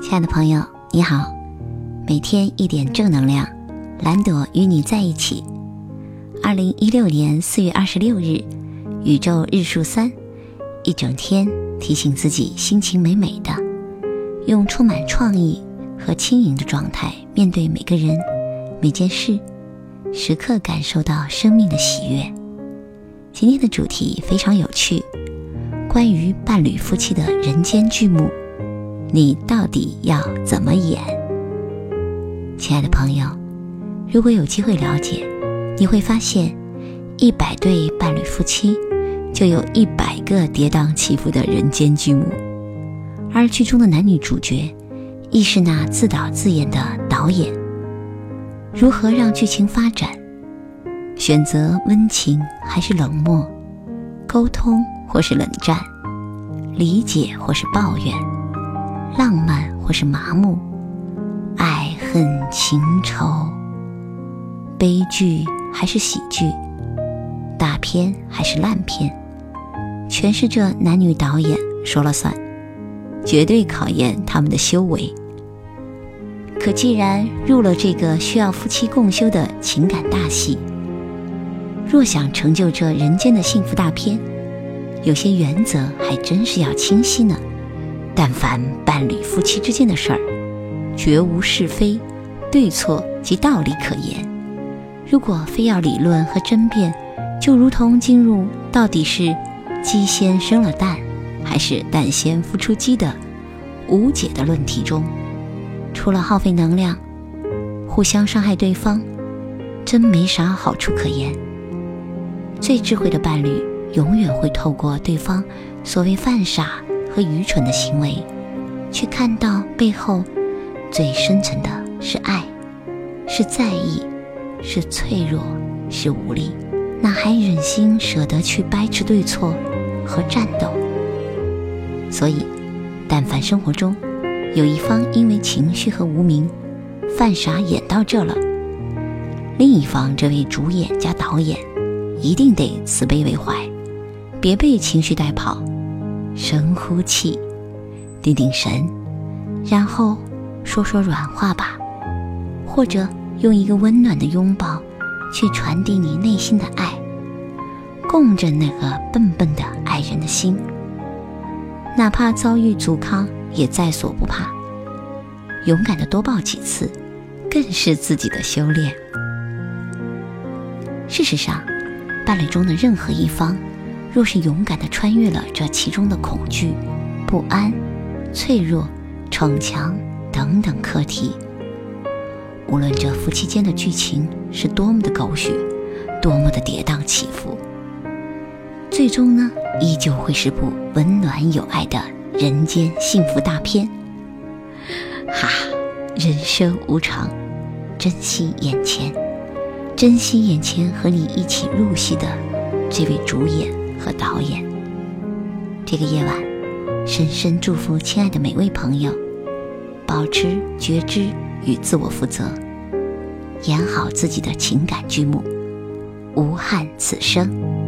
亲爱的朋友，你好，每天一点正能量，蓝朵与你在一起。二零一六年四月二十六日，宇宙日数三，一整天提醒自己心情美美的，用充满创意和轻盈的状态面对每个人、每件事，时刻感受到生命的喜悦。今天的主题非常有趣，关于伴侣夫妻的人间剧目。你到底要怎么演？亲爱的朋友，如果有机会了解，你会发现，一百对伴侣夫妻，就有一百个跌宕起伏的人间剧目，而剧中的男女主角，亦是那自导自演的导演。如何让剧情发展？选择温情还是冷漠？沟通或是冷战？理解或是抱怨？浪漫或是麻木，爱恨情仇，悲剧还是喜剧，大片还是烂片，全是这男女导演说了算，绝对考验他们的修为。可既然入了这个需要夫妻共修的情感大戏，若想成就这人间的幸福大片，有些原则还真是要清晰呢。但凡伴侣夫妻之间的事儿，绝无是非、对错及道理可言。如果非要理论和争辩，就如同进入到底是鸡先生了蛋，还是蛋先孵出鸡的无解的论题中，除了耗费能量、互相伤害对方，真没啥好处可言。最智慧的伴侣，永远会透过对方所谓犯傻。和愚蠢的行为，去看到背后最深层的是爱，是在意，是脆弱，是无力，哪还忍心舍得去掰扯对错和战斗？所以，但凡生活中有一方因为情绪和无名犯傻演到这了，另一方这位主演加导演一定得慈悲为怀，别被情绪带跑。深呼气，定定神，然后说说软话吧，或者用一个温暖的拥抱去传递你内心的爱，供着那个笨笨的爱人的心。哪怕遭遇阻抗，也在所不怕。勇敢的多抱几次，更是自己的修炼。事实上，伴侣中的任何一方。若是勇敢地穿越了这其中的恐惧、不安、脆弱、逞强等等课题，无论这夫妻间的剧情是多么的狗血，多么的跌宕起伏，最终呢，依旧会是部温暖有爱的人间幸福大片。哈，人生无常，珍惜眼前，珍惜眼前和你一起入戏的这位主演。和导演，这个夜晚，深深祝福亲爱的每位朋友，保持觉知与自我负责，演好自己的情感剧目，无憾此生。